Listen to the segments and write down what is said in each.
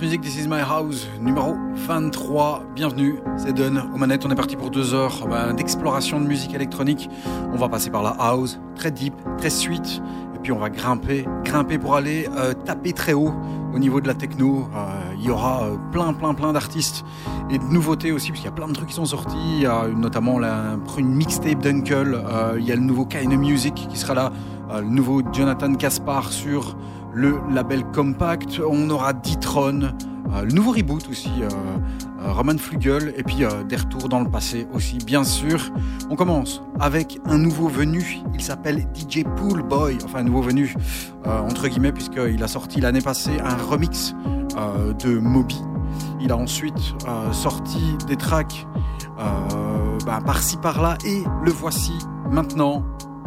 Music, This Is My House, numéro 23. Bienvenue, c'est Don. Aux manettes, on est parti pour deux heures bah, d'exploration de musique électronique. On va passer par la house, très deep, très sweet. Et puis on va grimper, grimper pour aller euh, taper très haut au niveau de la techno. Euh, Il y aura euh, plein, plein, plein d'artistes et de nouveautés aussi, parce qu'il y a plein de trucs qui sont sortis. Notamment la, une mixtape d'Uncle. Il y a le nouveau Kind Music qui sera là. Euh, le nouveau Jonathan Caspar sur le label Compact. On aura D-Tron, euh, le nouveau reboot aussi, euh, Roman Flugel, et puis des retours dans le passé aussi, bien sûr. On commence avec un nouveau venu. Il s'appelle DJ Pool Boy, enfin un nouveau venu, entre guillemets, puisqu'il a sorti l'année passée un remix de Moby. Il a ensuite sorti des tracks ben, par-ci par-là, et le voici maintenant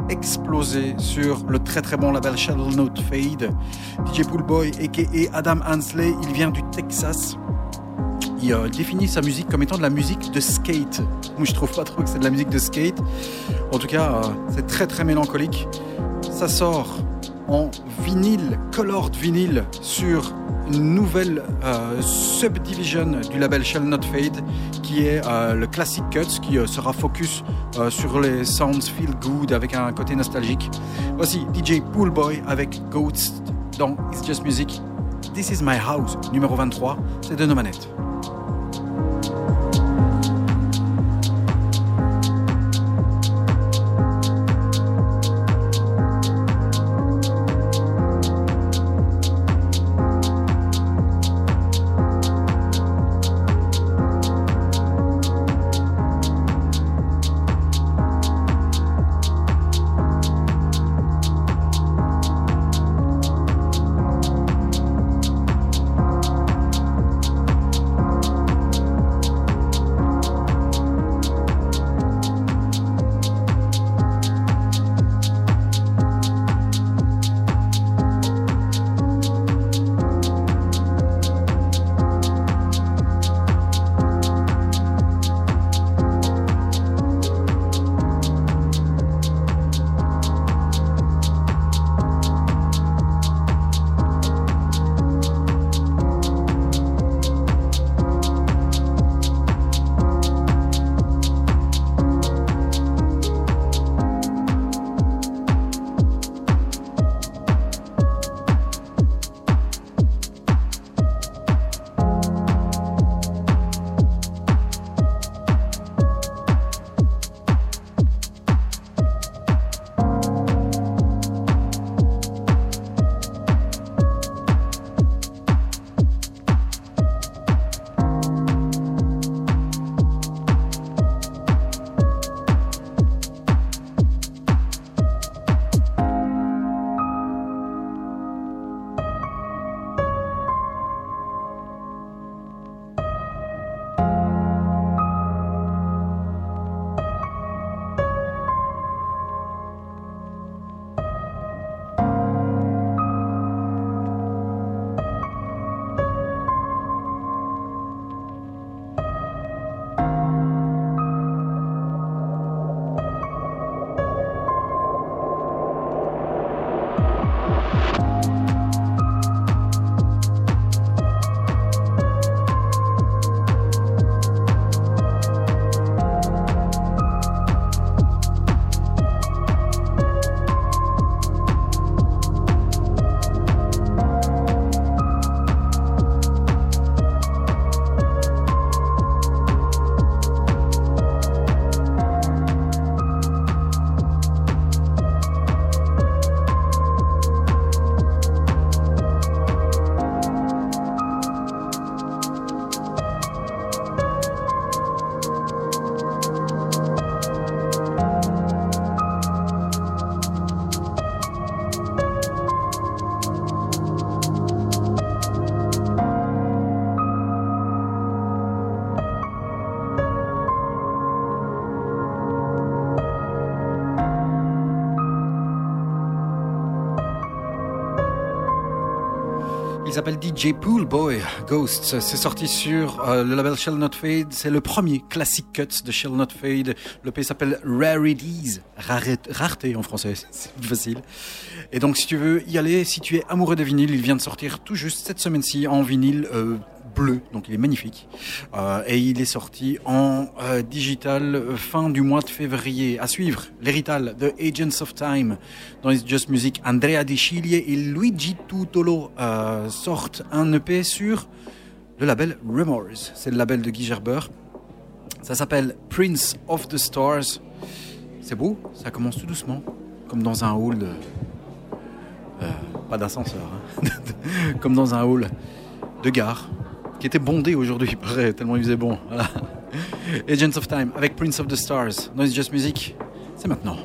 explosé sur le très très bon label Shadow Note Fade. DJ Poolboy, aka Adam Hansley, il vient du Texas. Il euh, définit sa musique comme étant de la musique de skate. Moi je trouve pas trop que c'est de la musique de skate. En tout cas, euh, c'est très très mélancolique. Ça sort en vinyle, colored vinyle, sur nouvelle euh, subdivision du label Shall Not Fade, qui est euh, le Classic Cuts, qui euh, sera focus sur les sounds feel good avec un côté nostalgique. Voici DJ Poolboy avec Ghost dans It's Just Music. This is My House, numéro 23, c'est de nos manettes. S'appelle DJ Pool Boy Ghosts. C'est sorti sur euh, le label Shell Not Fade. C'est le premier classic cut de Shell Not Fade. Le pays s'appelle Rarities. rareté en français, c'est plus facile. Et donc, si tu veux y aller, si tu es amoureux des vinyles, il vient de sortir tout juste cette semaine-ci en vinyle. Euh, bleu, donc il est magnifique. Euh, et il est sorti en euh, digital euh, fin du mois de février. À suivre, l'hérital de Agents of Time dans It's Just Music. Andrea Di Chiglie et Luigi Tutolo sortent un EP sur le label Remorse. C'est le label de Guy Gerber. Ça s'appelle Prince of the Stars. C'est beau, ça commence tout doucement, comme dans un hall de... pas d'ascenseur, hein. comme dans un hall de gare qui était bondé aujourd'hui, tellement il faisait bon. Agents of Time avec Prince of the Stars. Noise Just Music, c'est maintenant.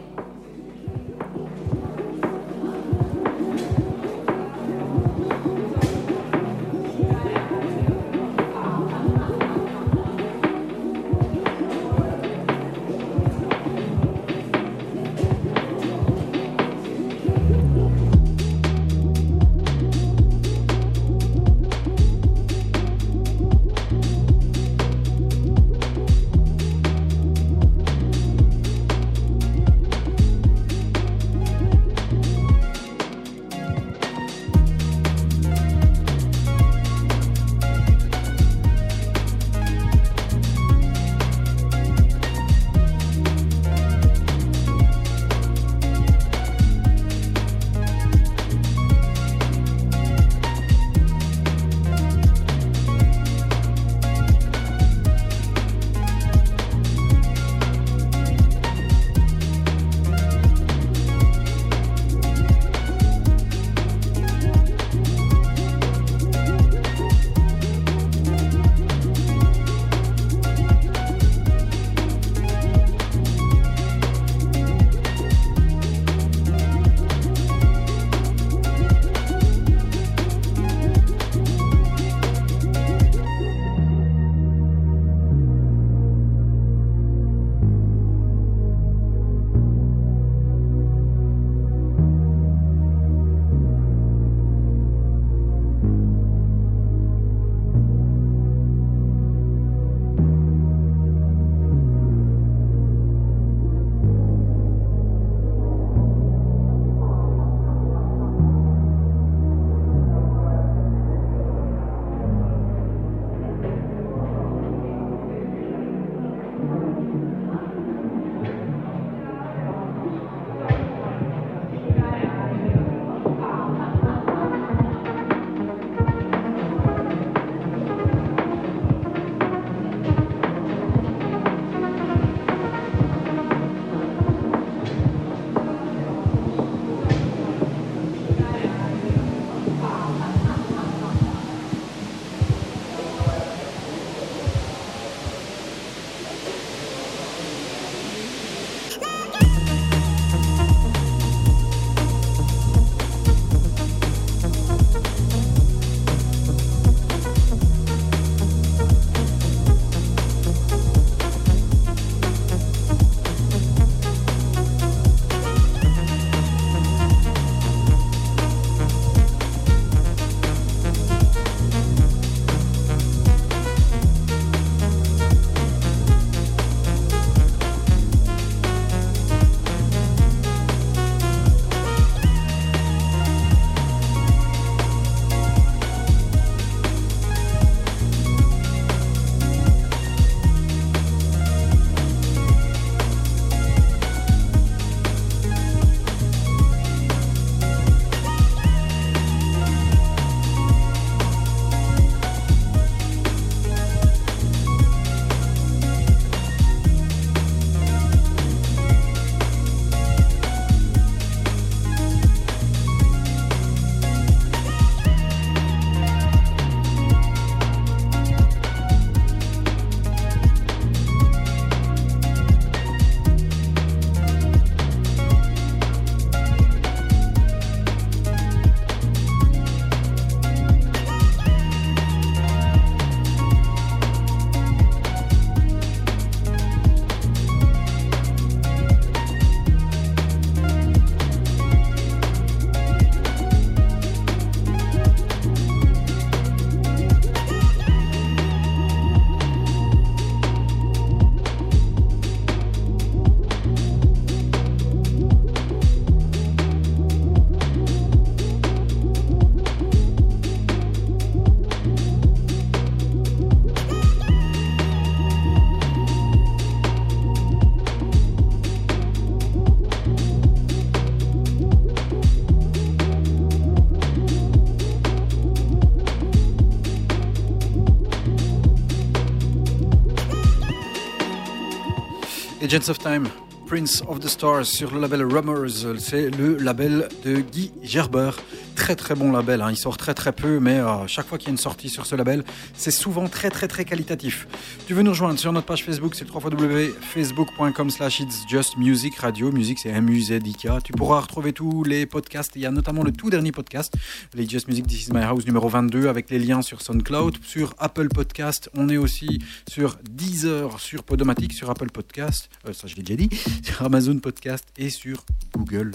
Agents of Time, Prince of the Stars sur le label Rummers. C'est le label de Guy Gerber très très bon label. Hein. Il sort très très peu, mais euh, chaque fois qu'il y a une sortie sur ce label, c'est souvent très très très qualitatif. Tu veux nous rejoindre sur notre page Facebook, c'est www.facebook.com slash It's Just Music Radio. Musique, c'est M-U-Z-I-K. Tu pourras retrouver tous les podcasts. Il y a notamment le tout dernier podcast, les Just Music This Is My House numéro 22, avec les liens sur SoundCloud, sur Apple Podcast. On est aussi sur Deezer, sur Podomatic, sur Apple Podcast, euh, ça je l'ai déjà dit, sur Amazon Podcast et sur Google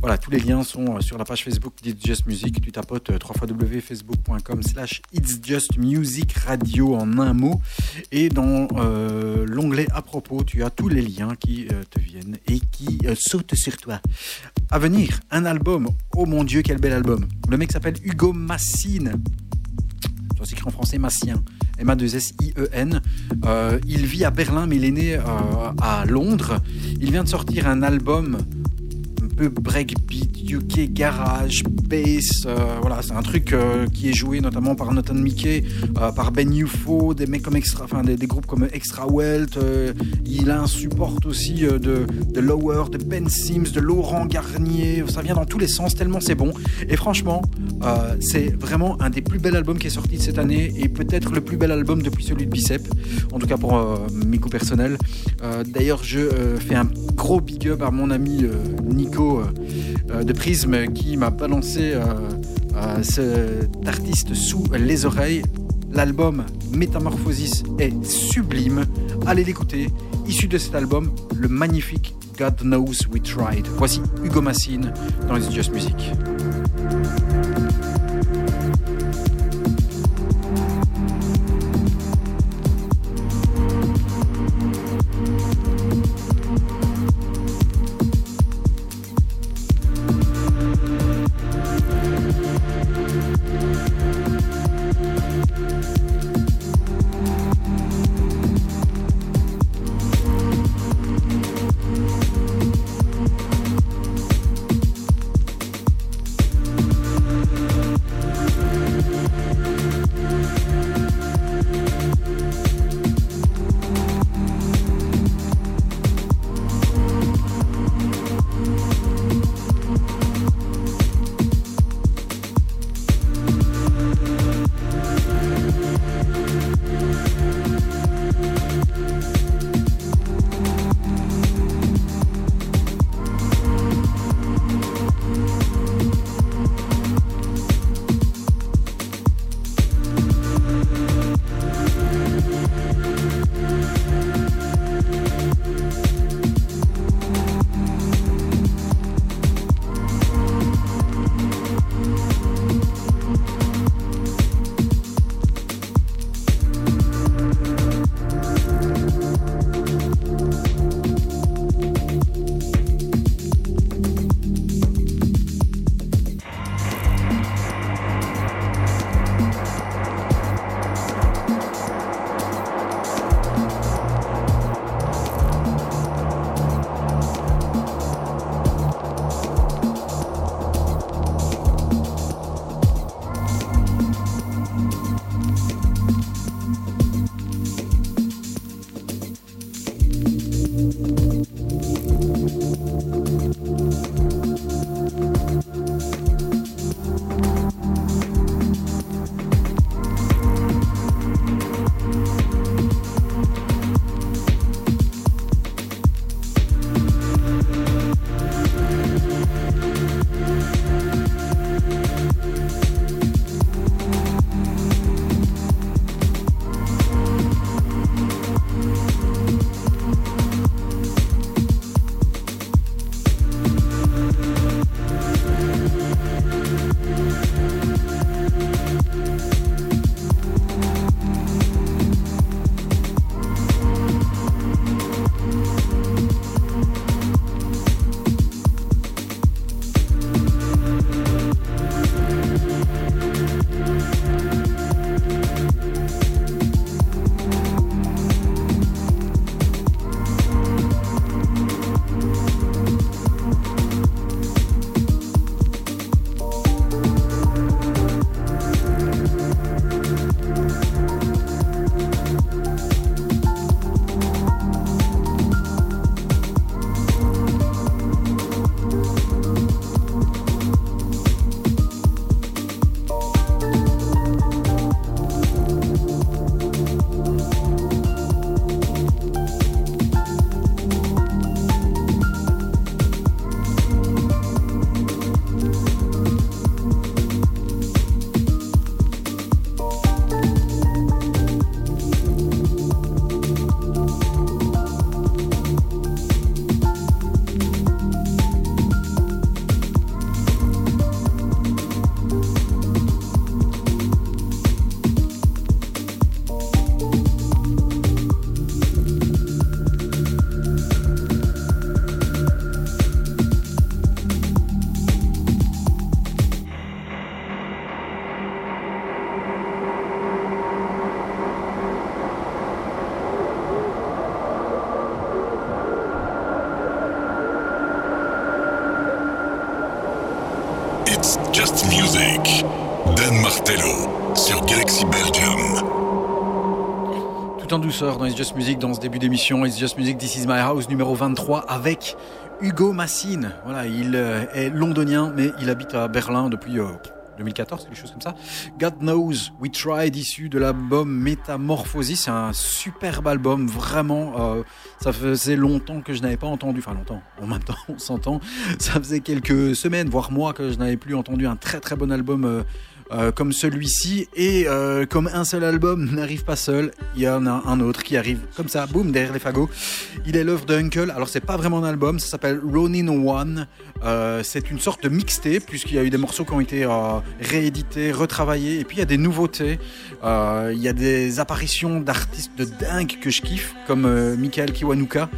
Voilà, tous les liens sont euh, sur la page Facebook d'It's Just Music. Tu tapotes euh, www.facebook.com slash It's Just Music Radio en un mot. Et dans euh, l'onglet à propos, tu as tous les liens qui te viennent et qui sautent sur toi. À venir, un album. Oh mon Dieu, quel bel album. Le mec s'appelle Hugo Massine. Ça s'écrit en français Massien. M-A-2-S-I-E-N. il vit à Berlin, mais il est né à Londres. Il vient de sortir un album breakbeat, UK, garage, bass. Euh, voilà, c'est un truc euh, qui est joué notamment par Nathan Mickey, euh, par Ben UFO, des mecs comme extra, enfin des, groupes comme Extra Welt. il a un support aussi de, de Lower, de Ben Sims, de Laurent Garnier. Ça vient dans tous les sens tellement c'est bon. Et franchement, c'est vraiment un des plus bels albums qui est sorti de cette année et peut-être le plus bel album depuis celui de Bicep. En tout cas pour mes goûts personnels. D'ailleurs, je fais un gros big up à mon ami Nico euh, de Prisme qui m'a balancé euh, cet artiste sous les oreilles. L'album Métamorphosis est sublime. Allez l'écouter. Issu de cet album, le magnifique God Knows We Tried. Voici Hugo Massine dans les Just Music. Dans It's Just Music dans ce début d'émission. It's Just Music, This is My House numéro 23 avec Hugo Massine. Voilà, il euh, est londonien mais il habite à Berlin depuis... euh, 2014, quelque chose comme ça. God Knows We Tried, issu de l'album Métamorphosis. C'est un superbe album, vraiment. euh, ça faisait longtemps que je n'avais pas entendu, enfin longtemps, en même temps, on s'entend. Ça faisait quelques semaines, voire mois, que je n'avais plus entendu un très très bon album. euh, euh, comme celui-ci et euh, comme un seul album n'arrive pas seul, il y en a un autre qui arrive comme ça, boum, derrière les fagots. Il est l'œuvre d'Uncle. Alors c'est pas vraiment un album, ça s'appelle Ronin One. Euh, c'est une sorte de mixtape puisqu'il y a eu des morceaux qui ont été réédités, retravaillés et puis il y a des nouveautés. Il y a des apparitions d'artistes de dingue que je kiffe comme Michael Kiwanuka.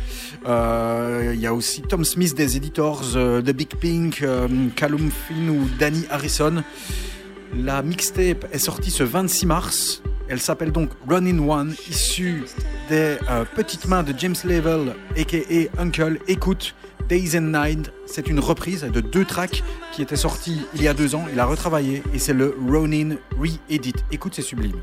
Il y a aussi Tom Smith des Editors, The Big Pink, Callum Finn ou Danny Harrison. La mixtape est sortie ce 26 mars. Elle s'appelle donc Run in One, issue des euh, petites mains de James Level, aka Uncle. Écoute, Days and Night, c'est une reprise de deux tracks qui étaient sortis il y a deux ans. Il a retravaillé et c'est le Ronin Re-Edit. Écoute, c'est sublime.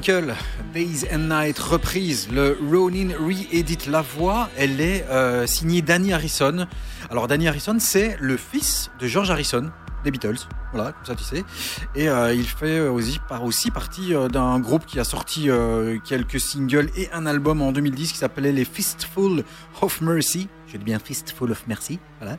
Days and Night reprise. Le Ronin re-edit la voix. Elle est euh, signée Danny Harrison. Alors Danny Harrison, c'est le fils de George Harrison des Beatles. Voilà, comme ça tu sais. Et euh, il fait aussi, par, aussi partie euh, d'un groupe qui a sorti euh, quelques singles et un album en 2010 qui s'appelait les Fistful of Mercy. Je dis bien Fistful of Mercy. Voilà.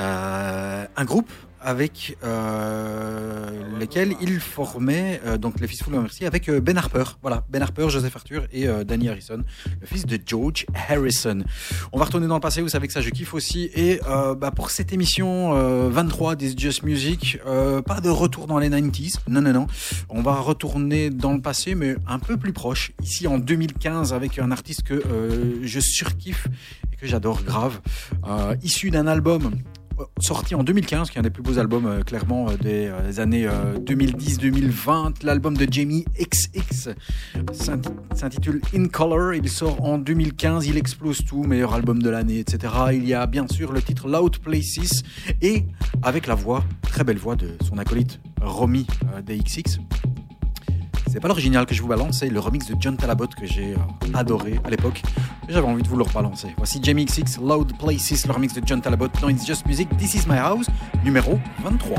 Euh, un groupe avec euh, lesquels il formait euh, donc les Fistful of Mercy avec euh, Ben Harper. Voilà, Ben Harper, Joseph Arthur et Danny Harrison, le fils de George Harrison. On va retourner dans le passé, vous savez que ça je kiffe aussi. Et bah, pour cette émission euh, 23 des Just Music, pas de retour dans les 90s, non non non. On va retourner dans le passé, mais un peu plus proche. Ici en 2015 avec un artiste que je surkiffe et que j'adore grave, issu d'un album sorti en 2015, qui est un des plus beaux albums euh, clairement euh, des, euh, des années 2010-2020. L'album de Jamie XX s'inti- s'intitule In Color. Il sort en 2015, il explose tout, meilleur album de l'année, etc. Il y a bien sûr le titre Loud Places et avec la voix, très belle voix de son acolyte Romy euh, des XX. C'est pas l'original que je vous balance, c'est le remix de John Talabot que j'ai euh, adoré à l'époque. J'avais envie de vous le rebalancer. Voici Jamie XX, Loud Places, le remix de John Talabot dans It's Just Music, This Is My House, numéro 23.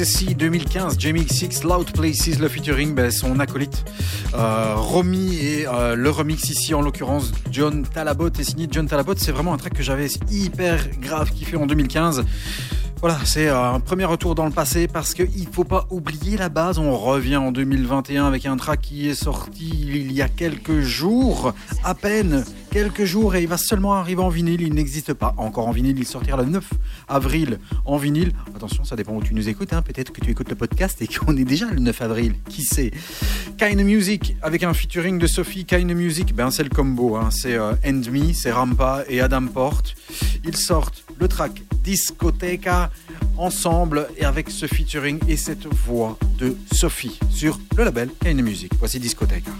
Ecstasy 2015, Jamie X Loud Places, le featuring, ben, son acolyte euh, Romy et euh, le remix ici en l'occurrence John Talabot est signé John Talabot. C'est vraiment un track que j'avais hyper grave kiffé en 2015. Voilà, c'est euh, un premier retour dans le passé parce qu'il ne faut pas oublier la base. On revient en 2021 avec un track qui est sorti il y a quelques jours, à peine quelques jours, et il va seulement arriver en vinyle. Il n'existe pas encore en vinyle. Il sortira le 9 avril en vinyle. Attention, ça dépend où tu nous écoutes. hein. Peut-être que tu écoutes le podcast et qu'on est déjà le 9 avril. Qui sait Kind Music avec un featuring de Sophie. Kind Music, ben c'est le combo. hein. C'est euh, End Me, c'est Rampa et Adam Porte. Ils sortent le track Discoteca ensemble et avec ce featuring et cette voix de Sophie sur le label Kind Music. Voici Discoteca.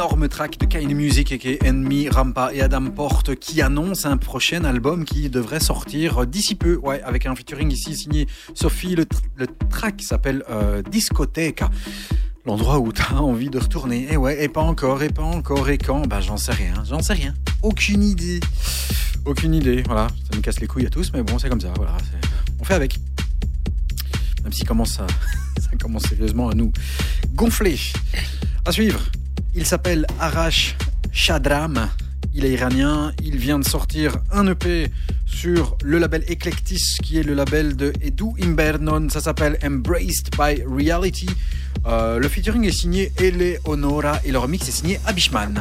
Énorme track de Kine Music et Enemy, Rampa et Adam Porte qui annonce un prochain album qui devrait sortir d'ici peu, ouais, avec un featuring ici signé Sophie. Le, le track s'appelle euh, Discoteca. L'endroit où t'as envie de retourner. Et ouais, et pas encore, et pas encore, et quand? Bah j'en sais rien, j'en sais rien. Aucune idée. Aucune idée, voilà. Ça nous casse les couilles à tous, mais bon, c'est comme ça, voilà. On fait avec. Même si commence à, ça commence sérieusement à nous gonfler. À suivre, il s'appelle Arash Shadram. Il est iranien. Il vient de sortir un EP sur le label Eclectis, qui est le label de Edu Imbernon. Ça s'appelle Embraced by Reality. Euh, le featuring est signé Eleonora et le remix est signé Abishman.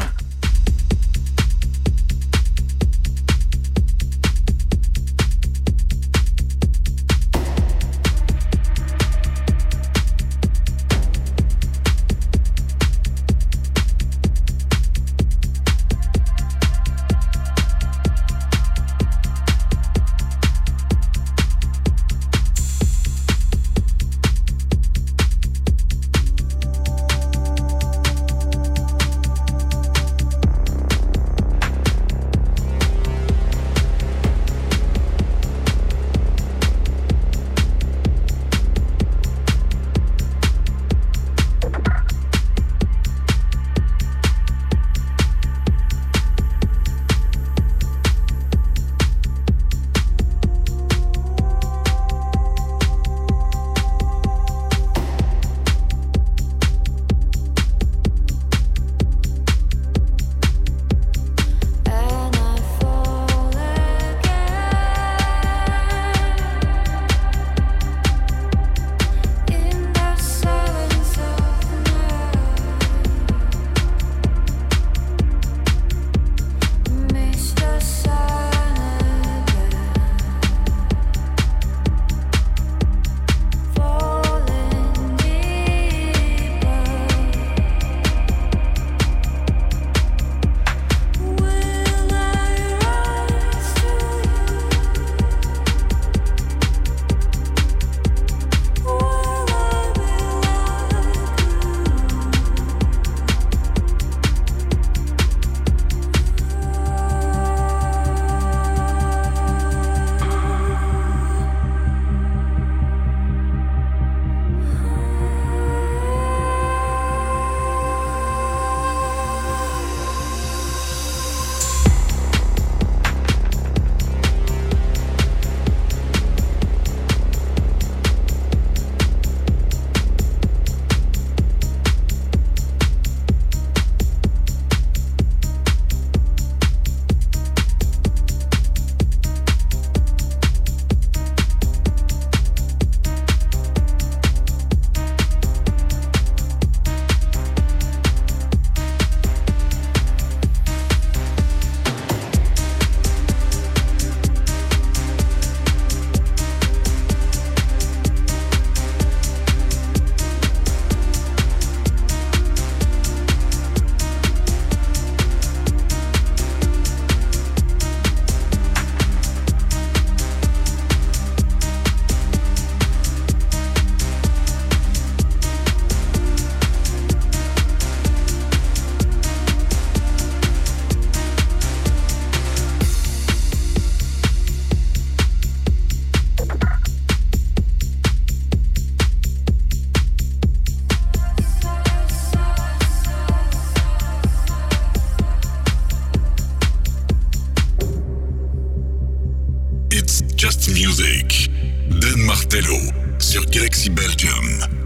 Music. Dan Martello sur Galaxy Belgium.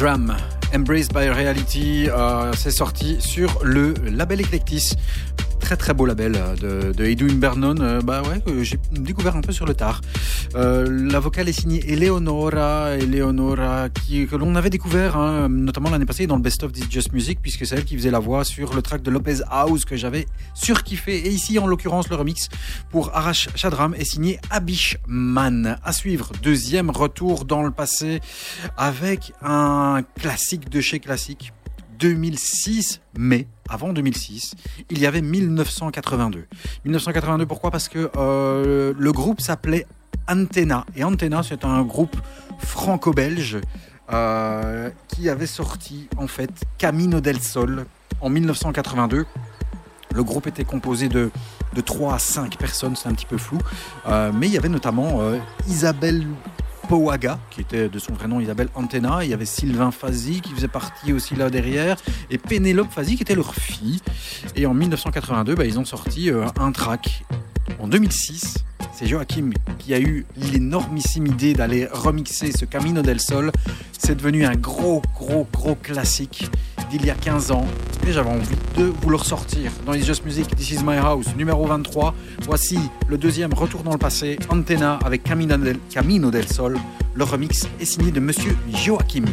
Shadram, Embraced by Reality, euh, c'est sorti sur le label Eclectis. Très très beau label euh, de, de Edwin Bernon, euh, bah ouais, que j'ai découvert un peu sur le tard. La vocale est signée Eleonora, Eleonora qui, que l'on avait découvert hein, notamment l'année passée dans le Best of This Just Music, puisque c'est elle qui faisait la voix sur le track de Lopez House que j'avais surkiffé. Et ici, en l'occurrence, le remix pour Arash Shadram est signé Abishman. À suivre, deuxième retour dans le passé avec un classique de chez classique. 2006, mais avant 2006, il y avait 1982. 1982, pourquoi? Parce que euh, le groupe s'appelait Antenna. Et Antenna, c'est un groupe franco-belge euh, qui avait sorti en fait Camino del Sol en 1982. Le groupe était composé de, de 3 à 5 personnes, c'est un petit peu flou. Euh, mais il y avait notamment euh, Isabelle Powaga, qui était de son vrai nom Isabelle Antenna. Il y avait Sylvain Fazi qui faisait partie aussi là derrière. Et Pénélope Fazi qui était leur fille. Et en 1982, bah, ils ont sorti euh, un track. En 2006, c'est Joachim qui a eu l'énormissime idée d'aller remixer ce Camino del Sol. C'est devenu un gros, gros, gros classique d'il y a 15 ans. Et j'avais envie de vous le ressortir dans It's Just Music, This Is My House, numéro 23. Voici le deuxième retour dans le passé, Antenna avec Camino del, Camino del Sol. Le remix est signé de Monsieur Joachim.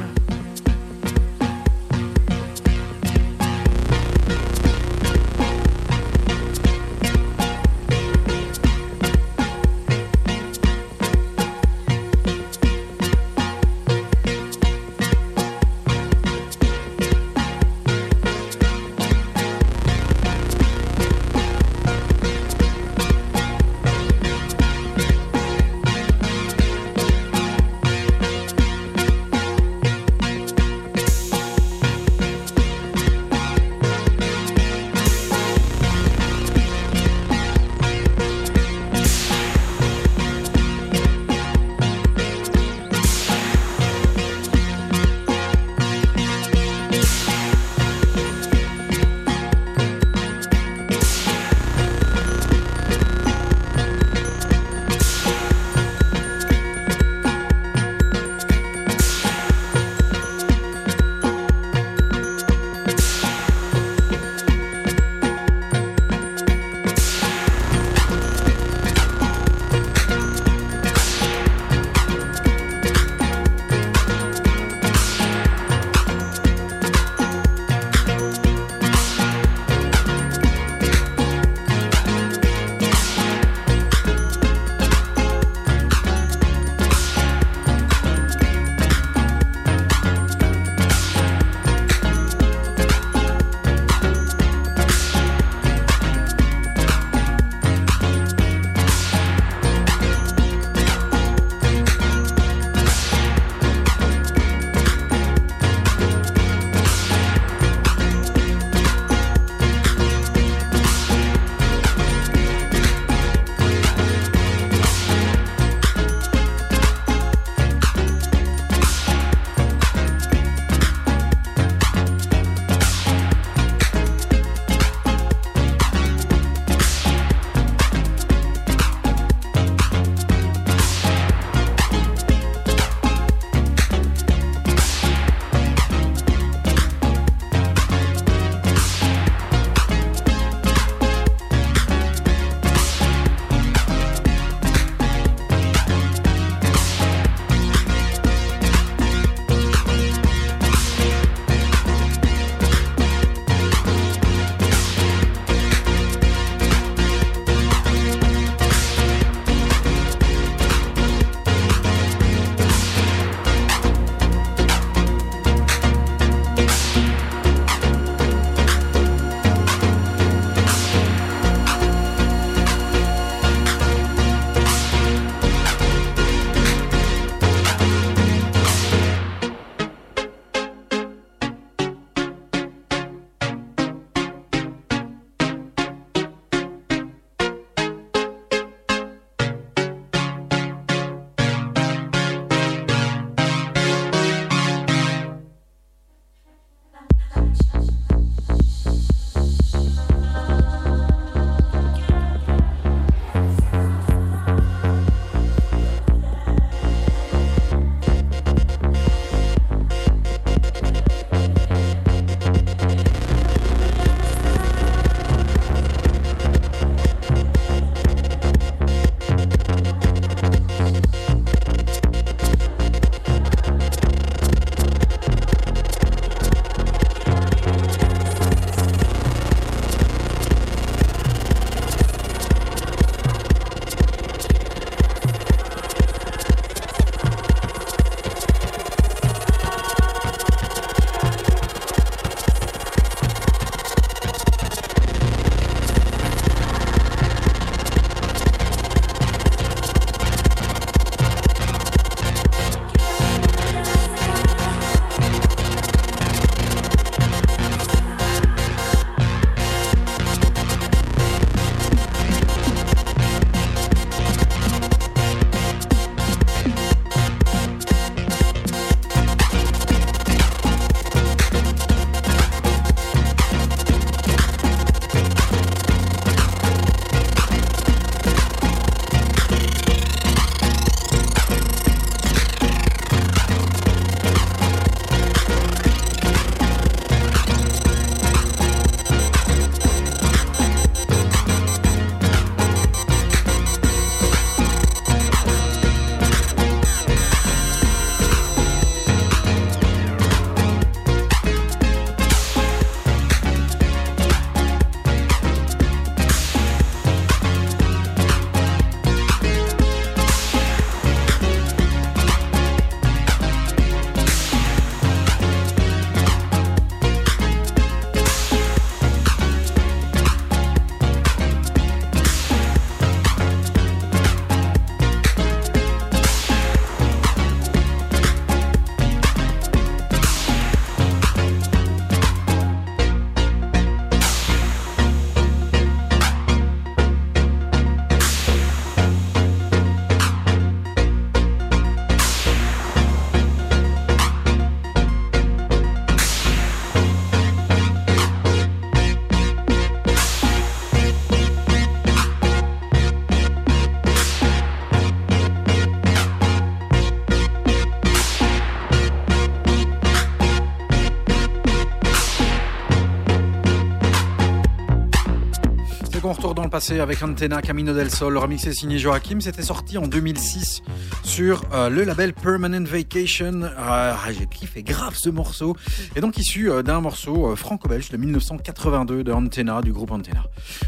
Passé avec Antenna Camino del Sol. Le remix est signé Joachim. C'était sorti en 2006 sur euh, le label Permanent Vacation. Euh, J'ai kiffé grave ce morceau. Et donc issu euh, d'un morceau euh, franco-belge de 1982 de Antenna, du groupe Antenna.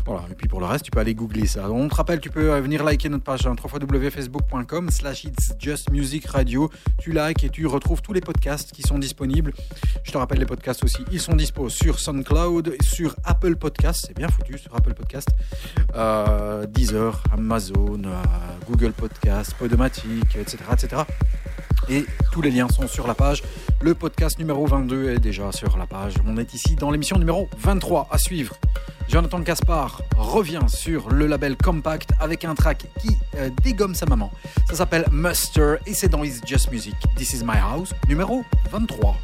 Voilà. Et puis pour le reste, tu peux aller googler ça. On te rappelle, tu peux venir liker notre page hein, www.facebook.com slash It's Just Music Radio. Tu likes et tu retrouves tous les podcasts qui sont disponibles. Je te rappelle les podcasts aussi. Ils sont dispo sur SoundCloud, sur Apple Podcasts. C'est bien foutu sur Apple Podcasts. Euh, Deezer, Amazon, euh, Google Podcasts, Podomatic, etc., etc. Et tous les liens sont sur la page. Le podcast numéro 22 est déjà sur la page. On est ici dans l'émission numéro 23 à suivre. Jonathan Caspar revient sur le label Compact avec un track qui euh, dégomme sa maman. Ça s'appelle Muster et c'est dans It's Just Music. This is my house, numéro 23.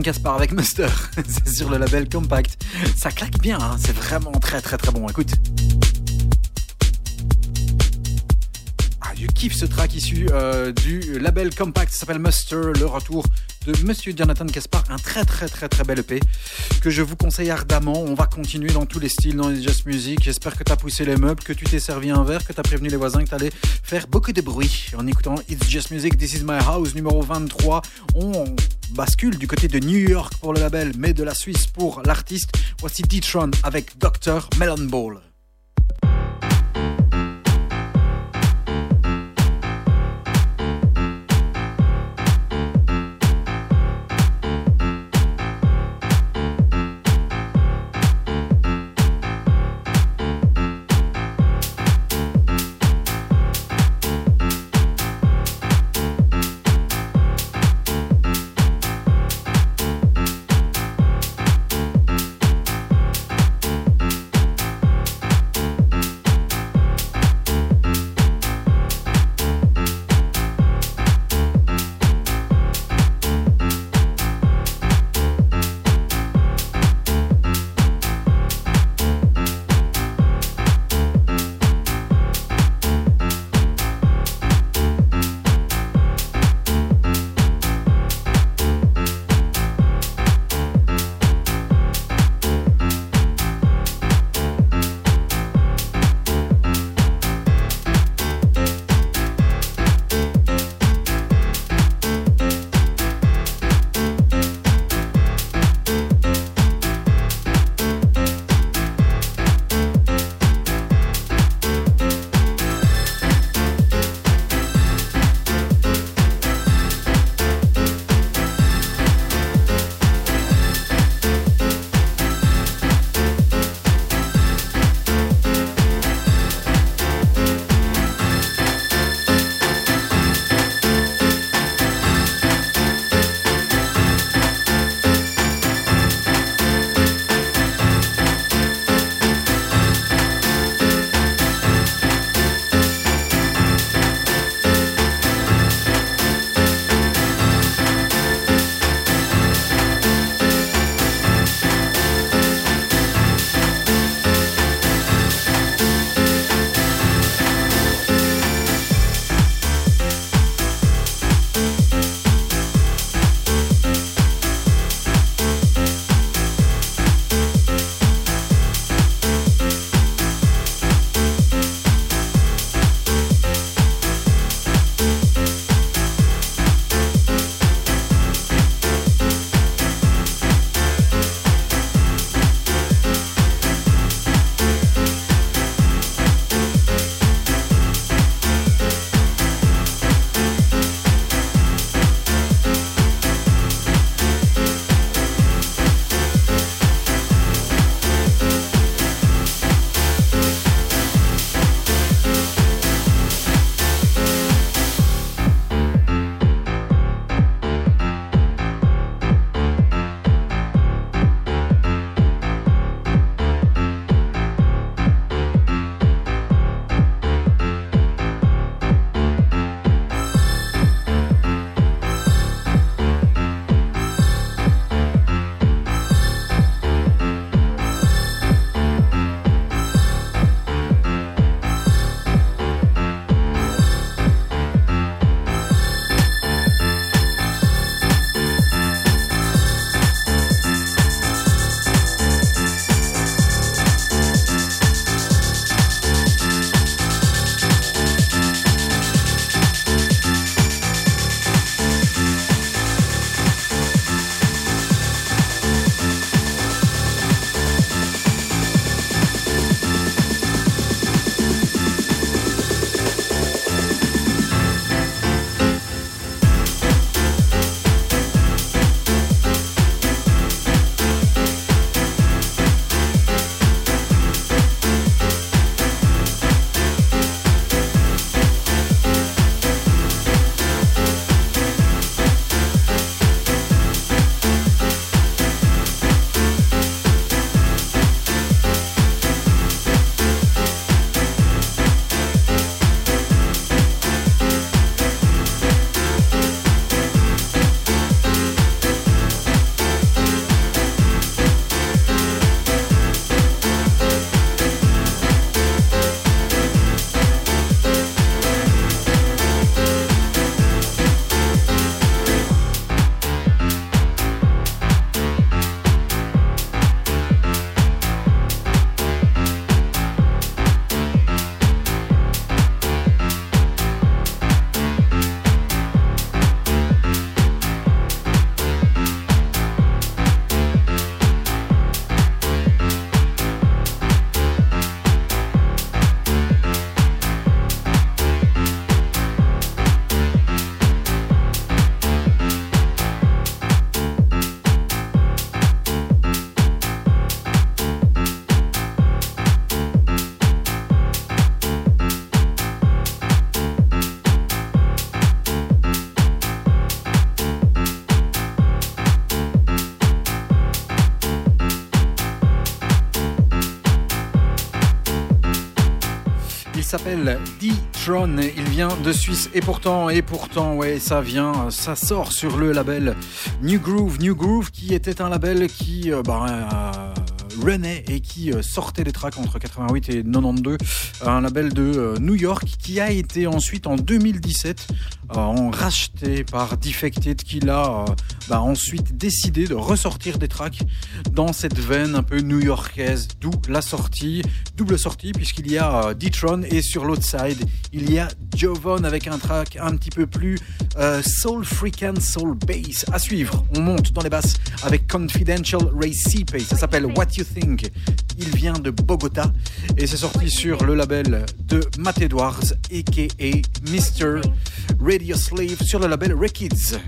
Jonathan Caspar avec Muster, c'est sur le label Compact. Ça claque bien, hein, c'est vraiment très très très bon. Écoute. Ah, je kiffe ce track issu euh, du label Compact, ça s'appelle Muster, le retour de Monsieur Jonathan Caspar, un très très très très bel EP que je vous conseille ardemment. On va continuer dans tous les styles dans les Just Music. J'espère que tu as poussé les meubles, que tu t'es servi un verre, que tu as prévenu les voisins que tu allais faire beaucoup de bruit en écoutant It's Just Music, This Is My House numéro 23. On bascule du côté de New York pour le label, mais de la Suisse pour l'artiste. Voici D-Tron avec Dr. Melon Ball. Il vient de Suisse et pourtant, et pourtant, ouais, ça vient, ça sort sur le label New Groove. New Groove qui était un label qui, euh, bah, René et qui euh, sortait des tracks entre 88 et 92, un label de euh, New York qui a été ensuite en 2017 euh, en racheté par Defected qui l'a bah, ensuite décidé de ressortir des tracks dans cette veine un peu new-yorkaise, d'où la sortie, double sortie puisqu'il y a D-Tron et sur l'autre side il y a Jovon avec un track un petit peu plus euh, soul freakin' soul bass. À suivre. On monte dans les basses avec Confidential Ray Sipe, ça s'appelle What You Il vient de Bogota et c'est sorti sur le label de Matt Edwards aka Mr. Radio Slave sur le label Rekids.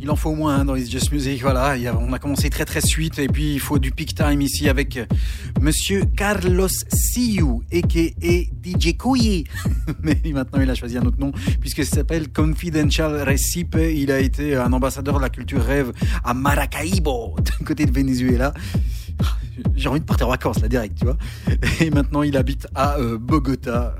Il en faut au moins un dans It's Just Music. Voilà, on a commencé très très suite et puis il faut du peak time ici avec euh, Monsieur Carlos Siu, a.k.a. DJ Couilly. Mais maintenant il a choisi un autre nom puisque ça s'appelle Confidential Recipe. Il a été un ambassadeur de la culture rêve à Maracaibo, d'un côté de Venezuela. J'ai envie de partir en vacances là direct, tu vois. Et maintenant il habite à euh, Bogota.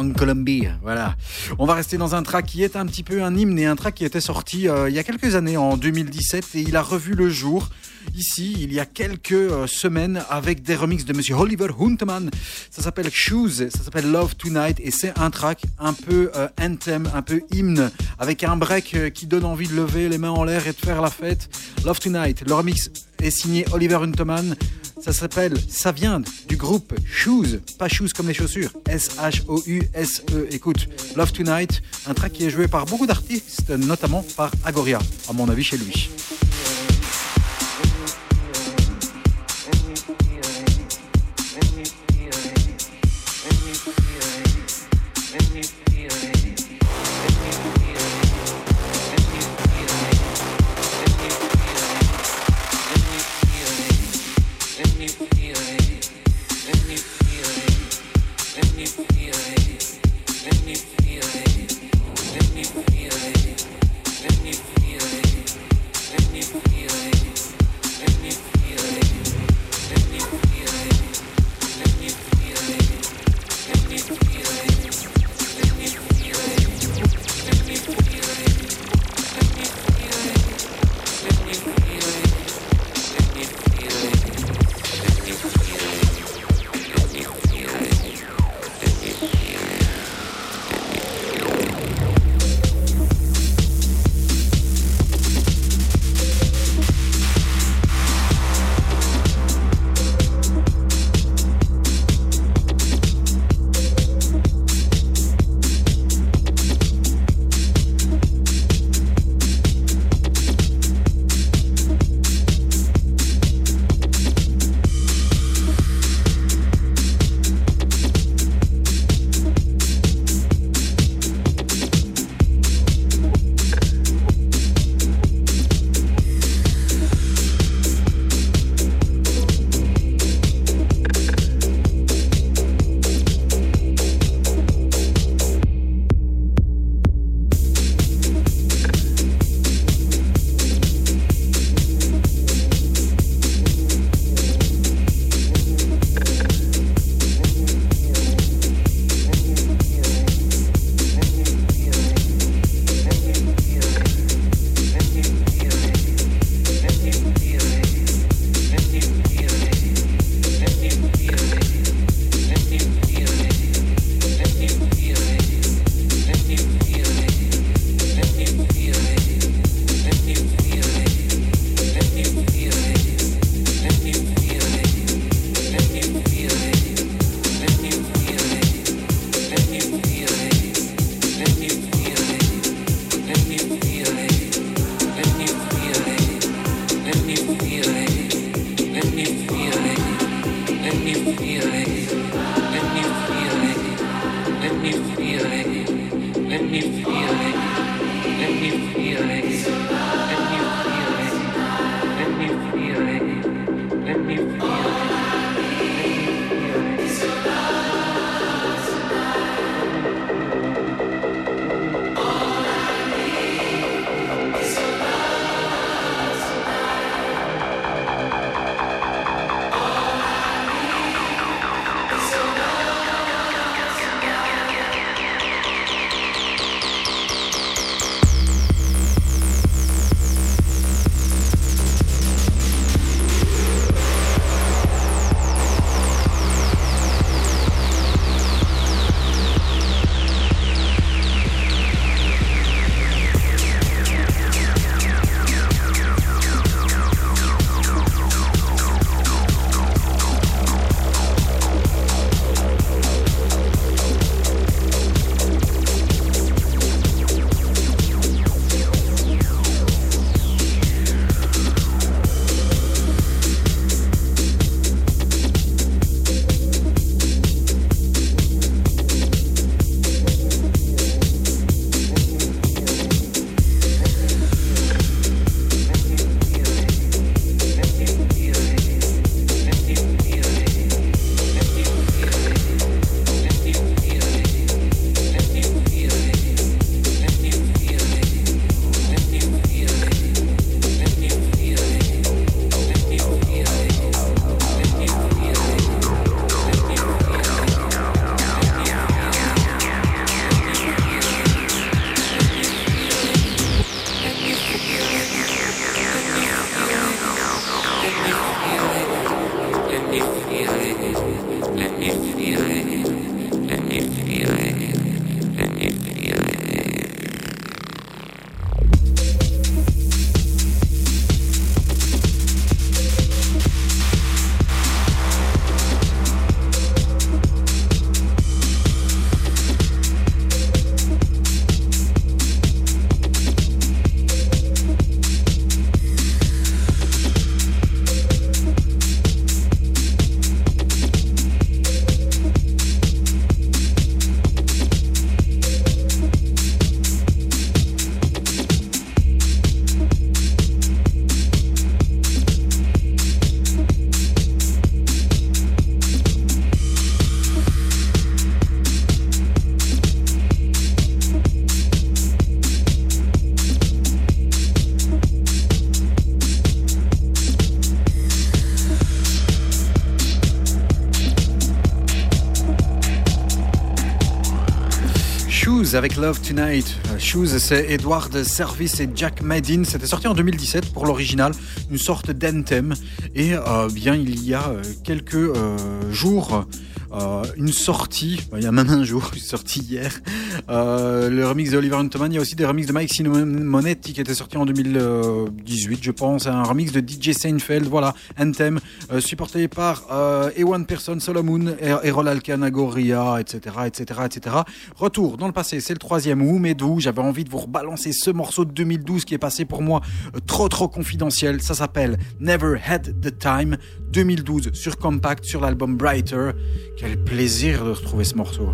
En Colombie, voilà. On va rester dans un track qui est un petit peu un hymne et un track qui était sorti euh, il y a quelques années, en 2017, et il a revu le jour ici il y a quelques euh, semaines avec des remixes de Monsieur Oliver Huntman. Ça s'appelle Shoes, ça s'appelle Love Tonight, et c'est un track un peu euh, anthem, un peu hymne, avec un break euh, qui donne envie de lever les mains en l'air et de faire la fête. Love Tonight, le remix est signé Oliver Huntman. Ça s'appelle, ça vient du groupe Shoes, pas Shoes comme les chaussures, S-H-O-U-S-E. Écoute, Love Tonight, un track qui est joué par beaucoup d'artistes, notamment par Agoria, à mon avis chez lui. Avec Love Tonight. Euh, Shoes, c'est Edward Service et Jack Madin. C'était sorti en 2017 pour l'original, une sorte d'anthem. Et euh, bien, il y a euh, quelques jours, une sortie, il y a même un jour, une sortie hier, le remix de Oliver. Il y a aussi des remixes de Mike Simonetti qui étaient sortis en 2018, je pense. Un remix de DJ Seinfeld, voilà, Anthem, euh, supporté par euh, Ewan Person, Solomon, Er- Errol Alkan, Agoria, etc., etc., etc. Retour dans le passé, c'est le troisième. Où m'êtes-vous J'avais envie de vous rebalancer ce morceau de 2012 qui est passé pour moi euh, trop, trop confidentiel. Ça s'appelle Never Had the Time 2012 sur Compact, sur l'album Brighter. Quel plaisir de retrouver ce morceau.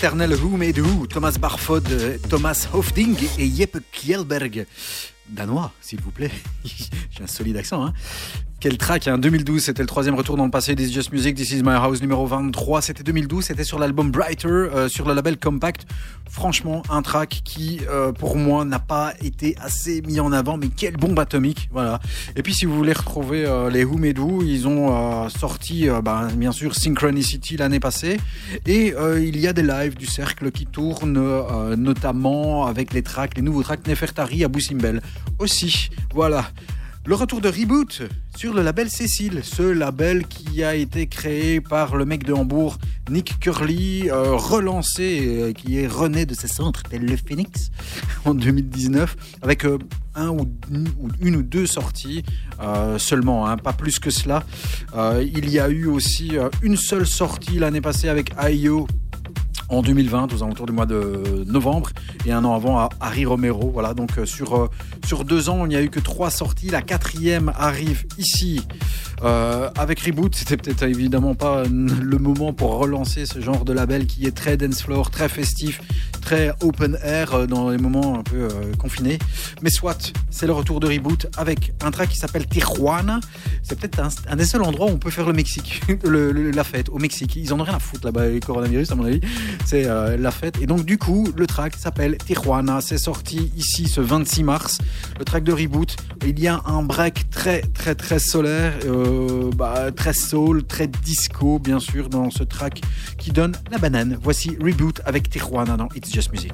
Les éternels Who Made Who, Thomas Barfod, Thomas Hofding et Jeppe Kjellberg. Danois, s'il vous plaît. J'ai un solide accent, hein. Quel track, hein 2012, c'était le troisième retour dans le passé is Just Music, This is My House numéro 23, c'était 2012, c'était sur l'album Brighter, euh, sur le label Compact. Franchement, un track qui, euh, pour moi, n'a pas été assez mis en avant, mais quelle bombe atomique, voilà. Et puis, si vous voulez retrouver euh, les Who ils ont euh, sorti, ben, bien sûr, Synchronicity l'année passée, et il y a des lives du cercle qui tournent, notamment avec les tracks, les nouveaux tracks Nefertari à Boussimbel aussi, voilà. Le retour de Reboot sur le label Cécile, ce label qui a été créé par le mec de Hambourg, Nick Curly, euh, relancé, euh, qui est rené de ses centres, tel le Phoenix, en 2019, avec euh, un ou une, ou deux sorties seulement, hein, pas plus que cela. Il y a eu aussi une seule sortie l'année passée avec IO en 2020, aux alentours du mois de novembre, et un an avant à Harry Romero. Voilà, donc euh, sur, euh, sur deux ans, il n'y a eu que trois sorties. La quatrième arrive ici euh, avec Reboot. C'était peut-être évidemment pas le moment pour relancer ce genre de label qui est très dance floor, très festif, très open air euh, dans les moments un peu euh, confinés. Mais soit, c'est le retour de Reboot avec un track qui s'appelle Tijuana. C'est peut-être un, des seuls endroits où on peut faire le Mexique, la fête au Mexique. Ils en ont rien à foutre là-bas, les coronavirus, à mon avis. C'est euh, la fête. Et donc, du coup, le track s'appelle Tijuana. C'est sorti ici ce 26 mars. Le track de Reboot. Il y a un break très, très, très solaire, bah, très soul, très disco, bien sûr, dans ce track qui donne la banane. Voici Reboot avec Tijuana dans It's Just Music.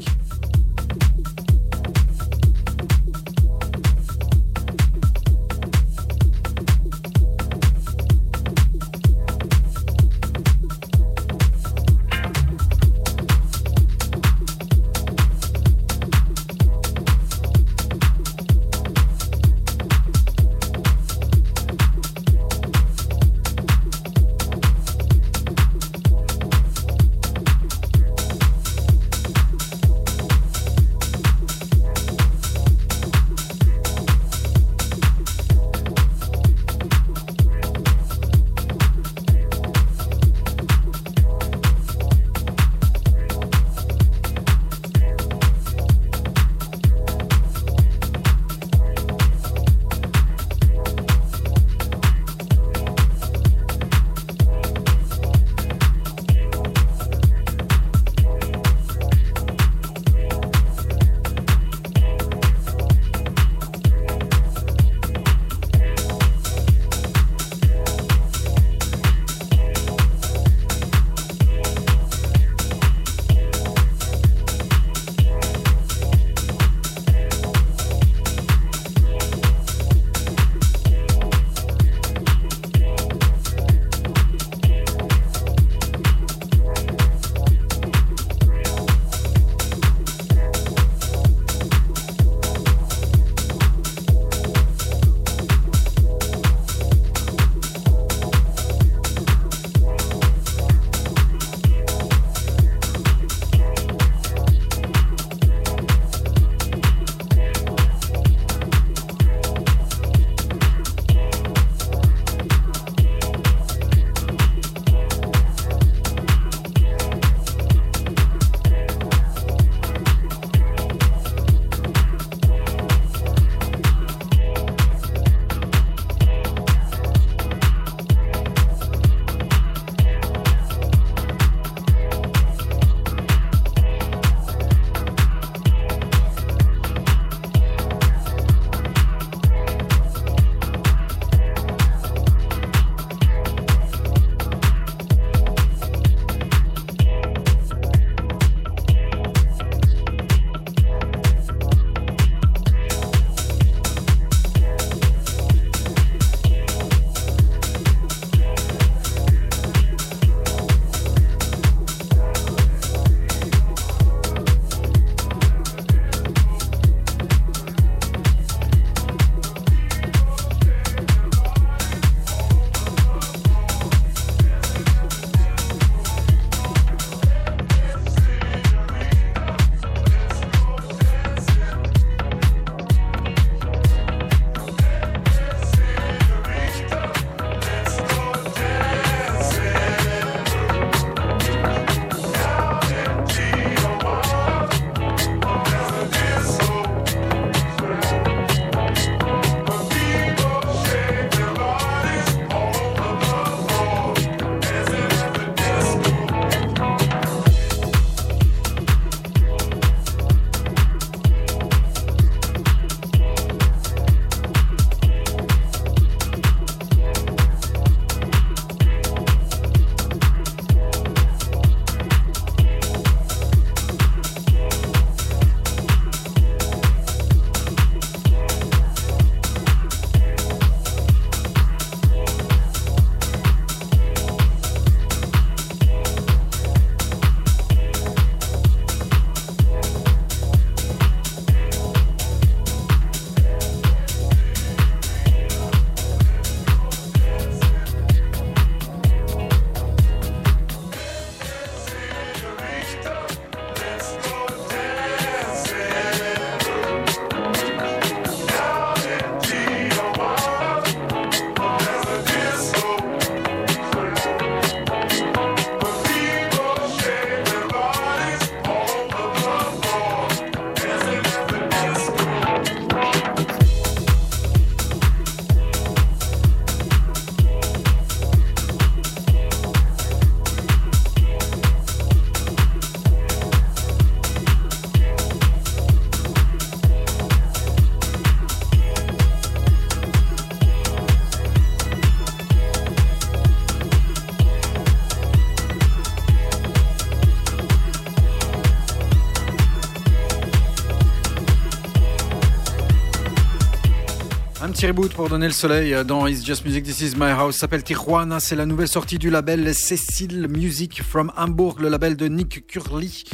Reboot pour donner le soleil dans It's Just Music, This Is My House. S'appelle Tijuana. C'est la nouvelle sortie du label Cecil Music from Hamburg, le label de Nick Curly.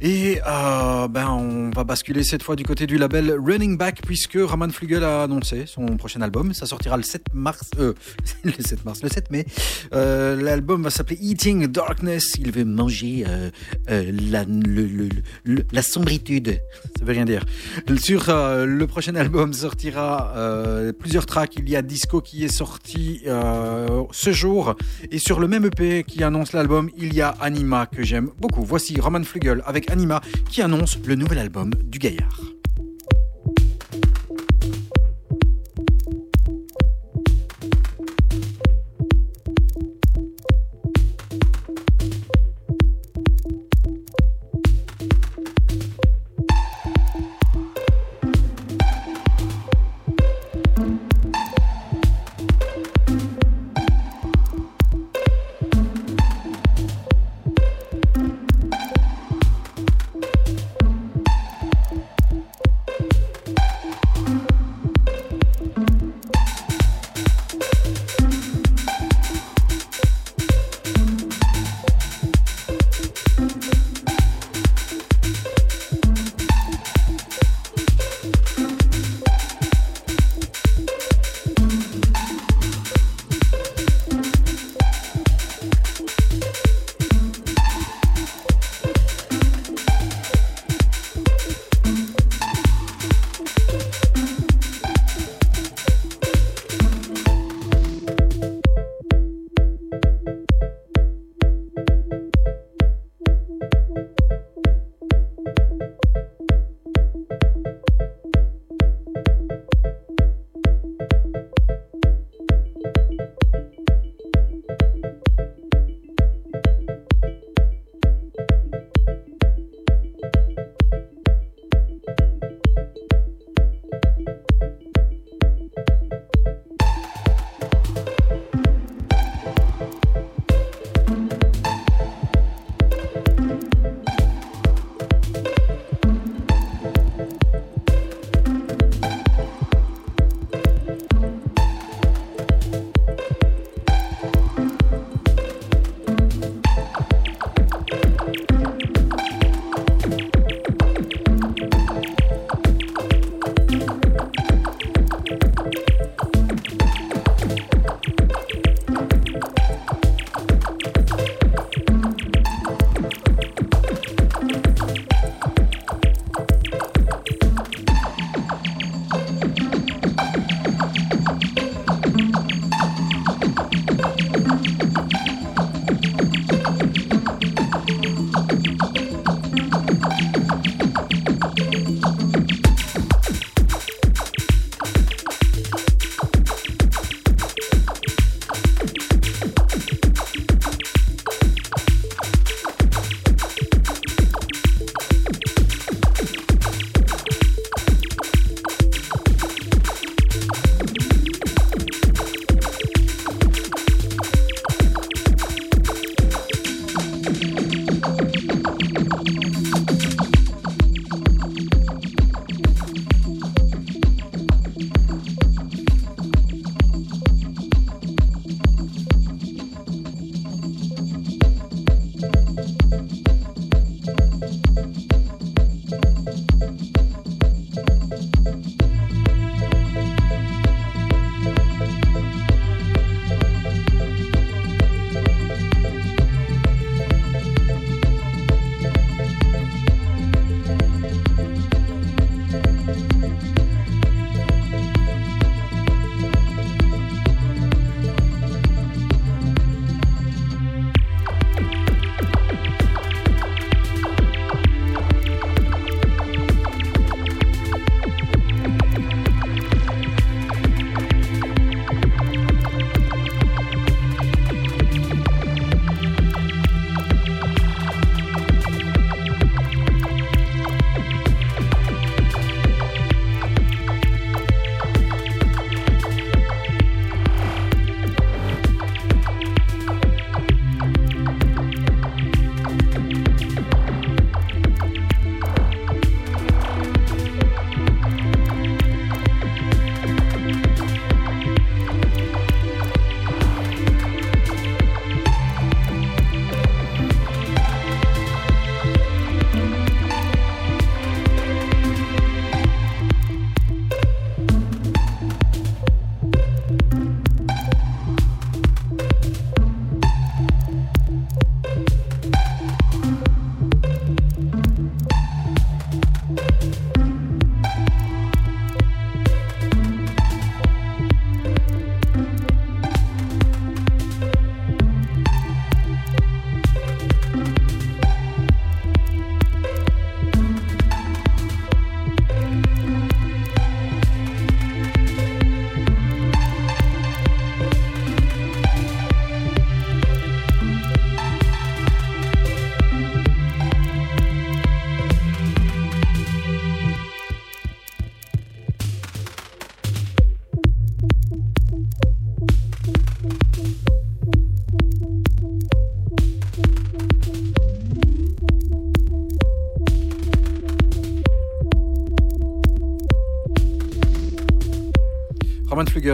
Et euh, ben on va basculer cette fois du côté du label Running Back puisque Raman Flugel a annoncé son prochain album. Ça sortira le 7 mars, euh, le 7 mars, le 7 mai. Euh, L'album va s'appeler Eating Darkness. Il veut manger la, la sombritude. Rien dire. Sur euh, le prochain album sortira euh, plusieurs tracks. Il y a Disco qui est sorti euh, ce jour. Et sur le même EP qui annonce l'album, il y a Anima que j'aime beaucoup. Voici Roman Flugel avec Anima qui annonce le nouvel album du gaillard.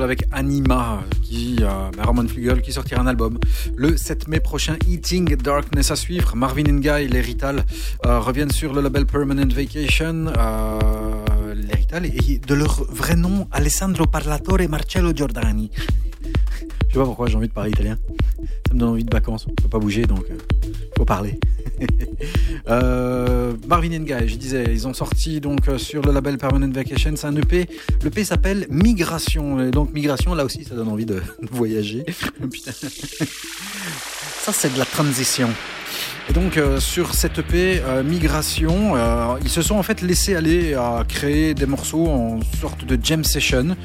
Avec Anima, qui, euh, bah, Roman Flugel qui sortira un album le 7 mai prochain. Eating Darkness à suivre. Marvin Gaye, les Rital euh, reviennent sur le label Permanent Vacation. Euh, les Rital et de leur vrai nom, Alessandro Parlatore Marcello Giordani. Je sais pas pourquoi j'ai envie de parler italien. Ça me donne envie de vacances. On peut pas bouger donc euh, faut parler. Euh, Marvin Gaye, je disais, ils ont sorti donc euh, sur le label Permanent Vacation, c'est un EP. L'EP s'appelle Migration. Et donc Migration, là aussi, ça donne envie de, voyager. Ça, c'est de la transition. Et donc euh, sur cette EP Migration, ils se sont en fait laissés aller à créer des morceaux en sorte de jam session.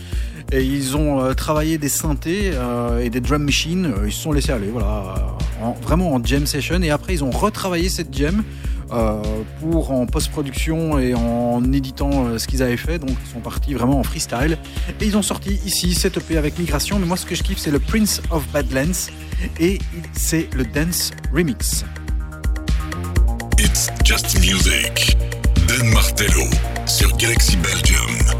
Et ils ont euh, travaillé des synthés euh, et des drum machines. Euh, Ils se sont laissés aller, voilà, en- vraiment en jam session. Et après, ils ont retravaillé cette jam pour en post-production et en éditant ce qu'ils avaient fait. Donc, ils sont partis vraiment en freestyle. Et ils ont sorti ici cette EP avec Migration. Mais moi, ce que je kiffe, c'est le Prince of Badlands. Et c'est le Dance Remix. It's just music. Dan Martello sur Galaxy Belgium.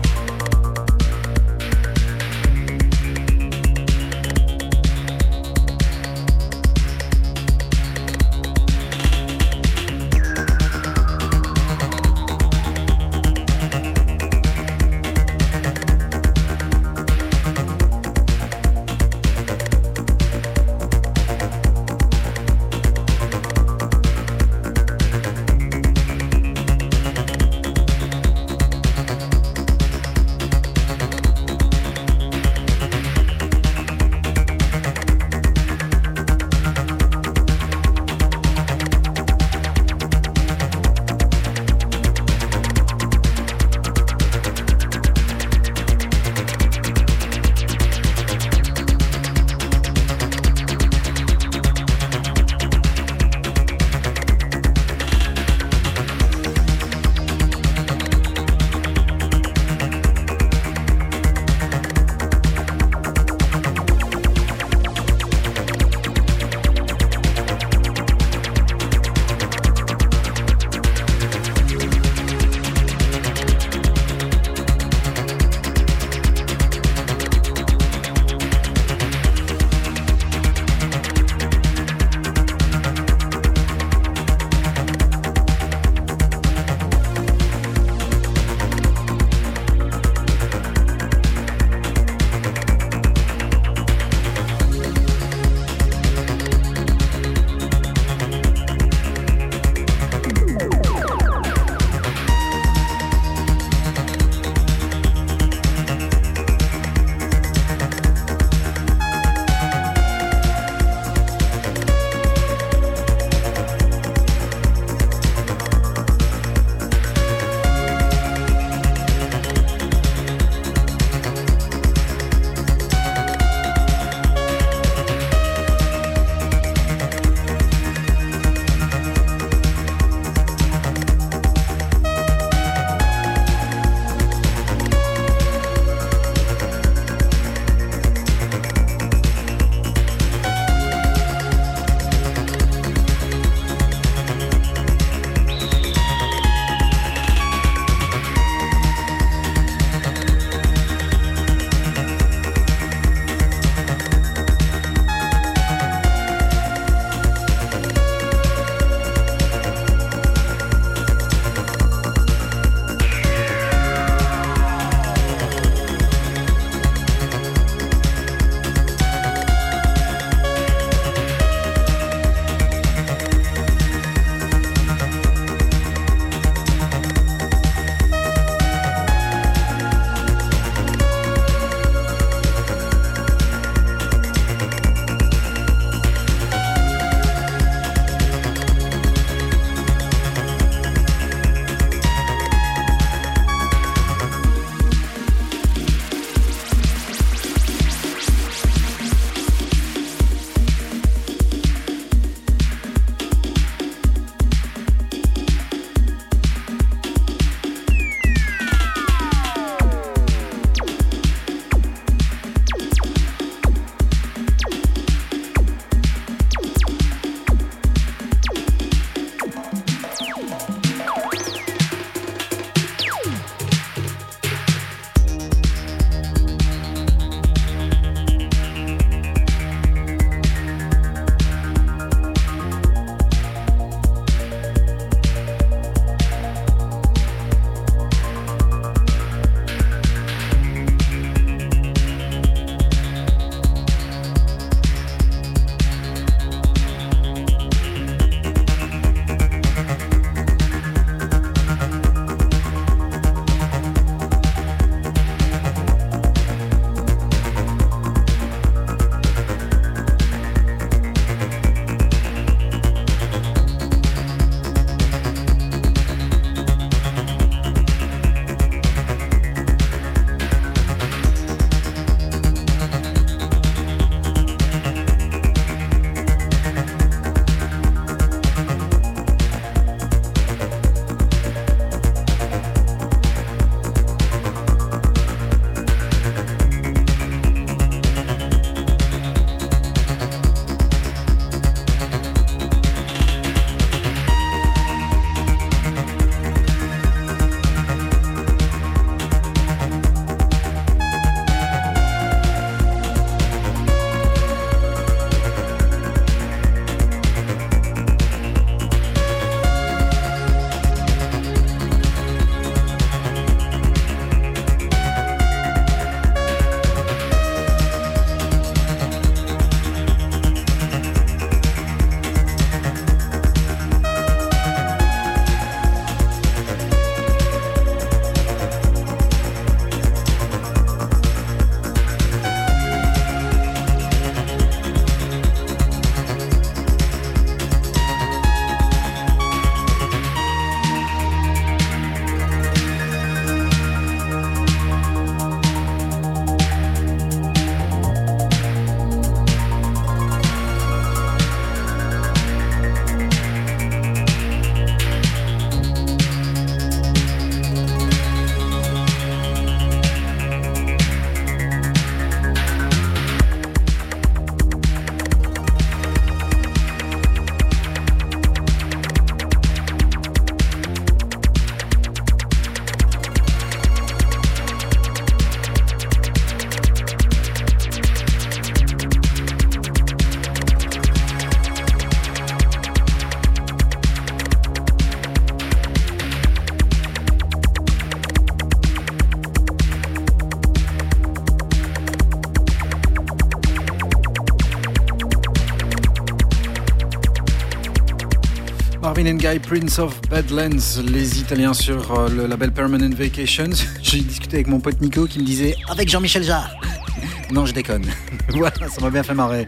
Guy, Prince of Badlands, les Italiens sur euh, le label Permanent Vacations. J'ai discuté avec mon pote Nico qui me disait avec Jean-Michel Jarre. Non, je déconne. voilà, ça m'a bien fait marrer.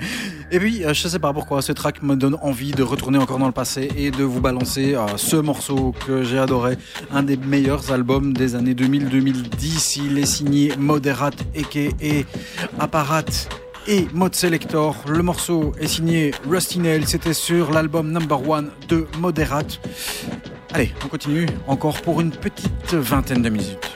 Et puis, euh, je sais pas pourquoi, ce track me donne envie de retourner encore dans le passé et de vous balancer euh, ce morceau que j'ai adoré, un des meilleurs albums des années 2000-2010. Il est signé Moderat, a.k.a. Apparat et Mode Selector. Le morceau est signé Rusty Nail, c'était sur l'album Number One de Moderat. Allez, on continue encore pour une petite vingtaine de minutes.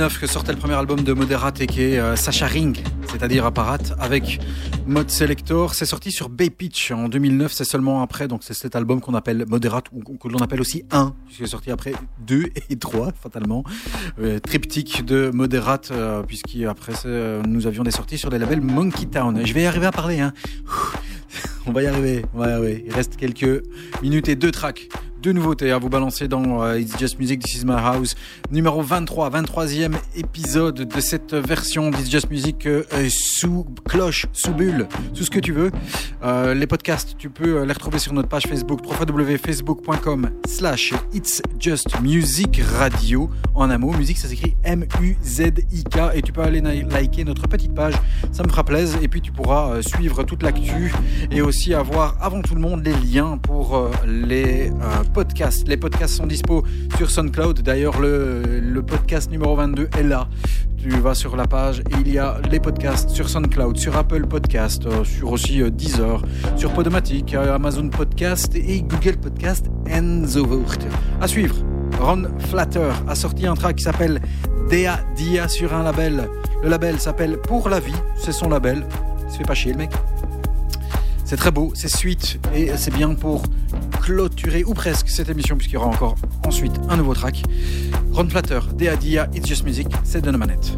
2009 que sortait le premier album de Moderat et qui est euh, Sacha Ring, c'est-à-dire Apparat, avec Mode Selector. C'est sorti sur Bay Pitch en 2009, c'est seulement après, donc c'est cet album qu'on appelle Moderat, ou que l'on appelle aussi 1, puisqu'il est sorti après 2 et 3, fatalement. Euh, triptyque de Moderat, euh, puisqu'après euh, nous avions des sorties sur les labels Monkey Town. Je vais y arriver à parler, hein. On va y arriver, on va y arriver. Il reste quelques minutes et deux tracks. Deux nouveautés à vous balancer dans euh, It's Just Music, This Is My House. Numéro 23, 23e épisode de cette version d'It's Just Music euh, sous cloche, sous bulle, sous ce que tu veux. Euh, les podcasts, tu peux euh, les retrouver sur notre page Facebook, www.facebook.com slash It's Just Music Radio. En un mot, musique, ça s'écrit M-U-Z-I-K. Et tu peux aller liker notre petite page, ça me fera plaisir. Et puis tu pourras euh, suivre toute l'actu et aussi avoir avant tout le monde les liens pour les podcasts. Les podcasts sont dispo sur SoundCloud. D'ailleurs, le, le podcast numéro 22 est là. Tu vas sur la page et il y a les podcasts sur SoundCloud, sur Apple Podcast, euh, sur aussi euh, Deezer, sur Podomatic, euh, Amazon Podcast et Google Podcast and forth. À suivre. Ron Flatter a sorti un track qui s'appelle Dea Dia sur un label. Le label s'appelle Pour la vie, c'est son label. Il se fait pas chier le mec. C'est très beau, c'est suite et c'est bien pour clôturer ou presque cette émission puisqu'il y aura encore ensuite un nouveau track. Ron Flatter, Dea Dia, It's Just Music, c'est de nos manettes.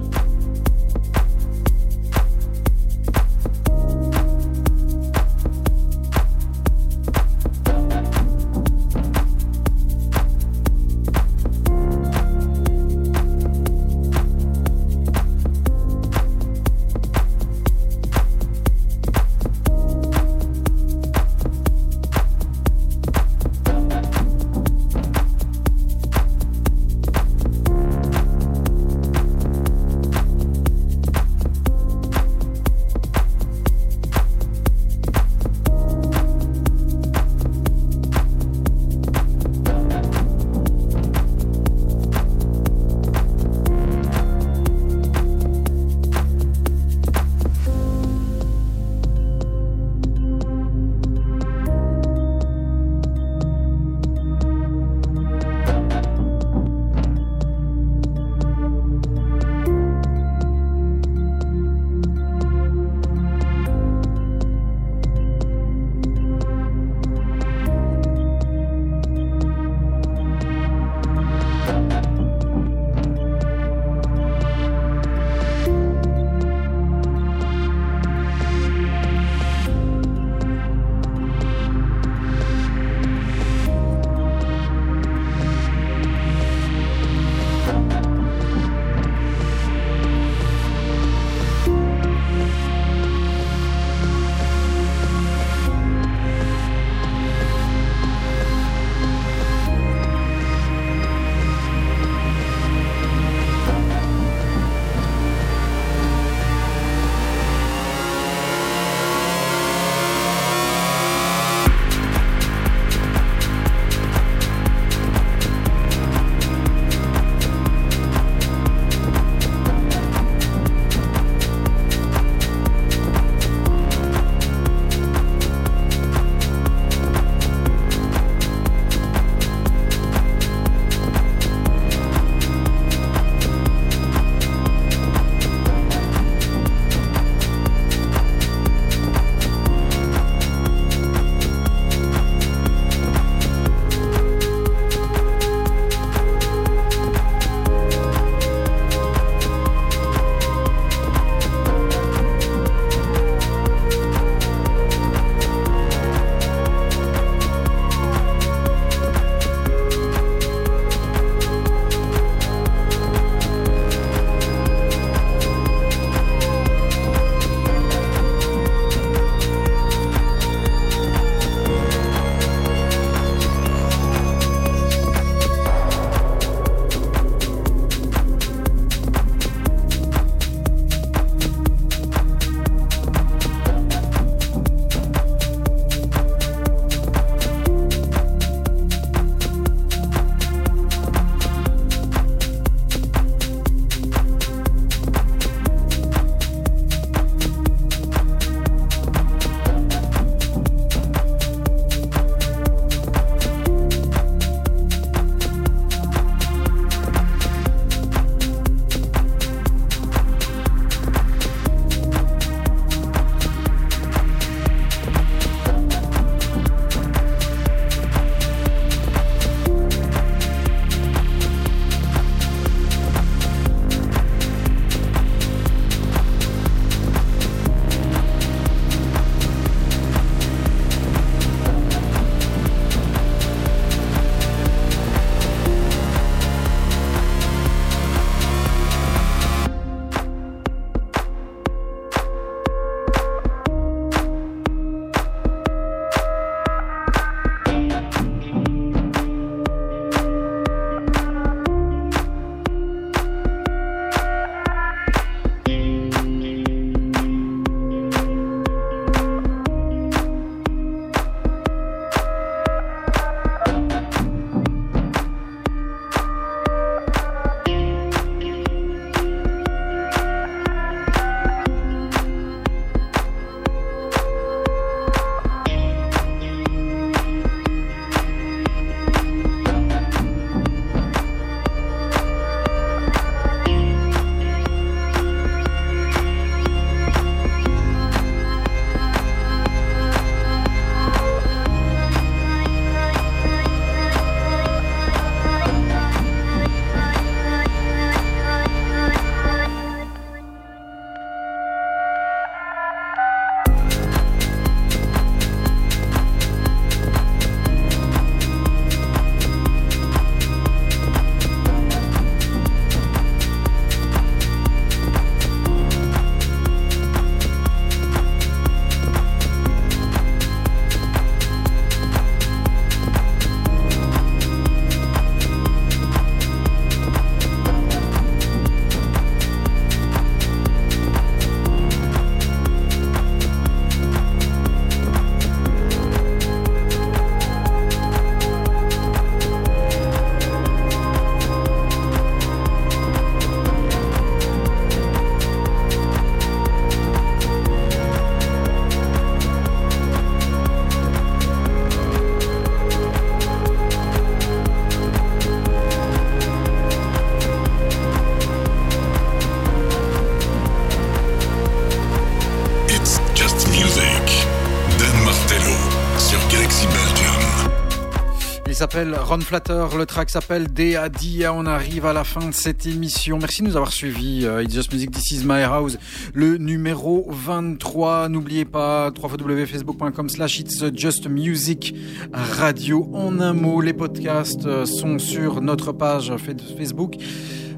Ron Flatter, le track s'appelle Dia. On arrive à la fin de cette émission. Merci de nous avoir suivis. Euh, It's Just Music, This is My House, le numéro 23. N'oubliez pas, www.facebook.com slash It's Just Music Radio. En un mot, les podcasts euh, sont sur notre page Facebook.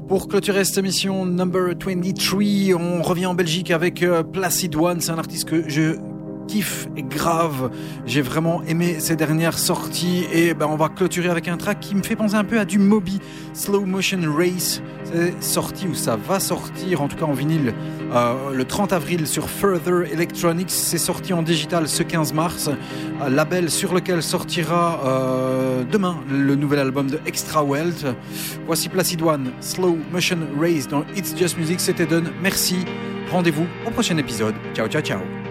Pour clôturer cette émission number 23, on revient en Belgique avec euh, Placid One. C'est un artiste que je kiffe J'ai vraiment aimé ces dernières sorties et ben on va clôturer avec un track qui me fait penser un peu à du Moby Slow Motion Race. C'est sorti ou ça va sortir en tout cas en vinyle euh, le 30 avril sur Further Electronics. C'est sorti en digital ce 15 mars. Label sur lequel sortira euh, demain le nouvel album de Extra Wealth. Voici Placid One, Slow Motion Race dans It's Just Music. C'était Done. Merci. Rendez-vous au prochain épisode. Ciao, ciao, ciao.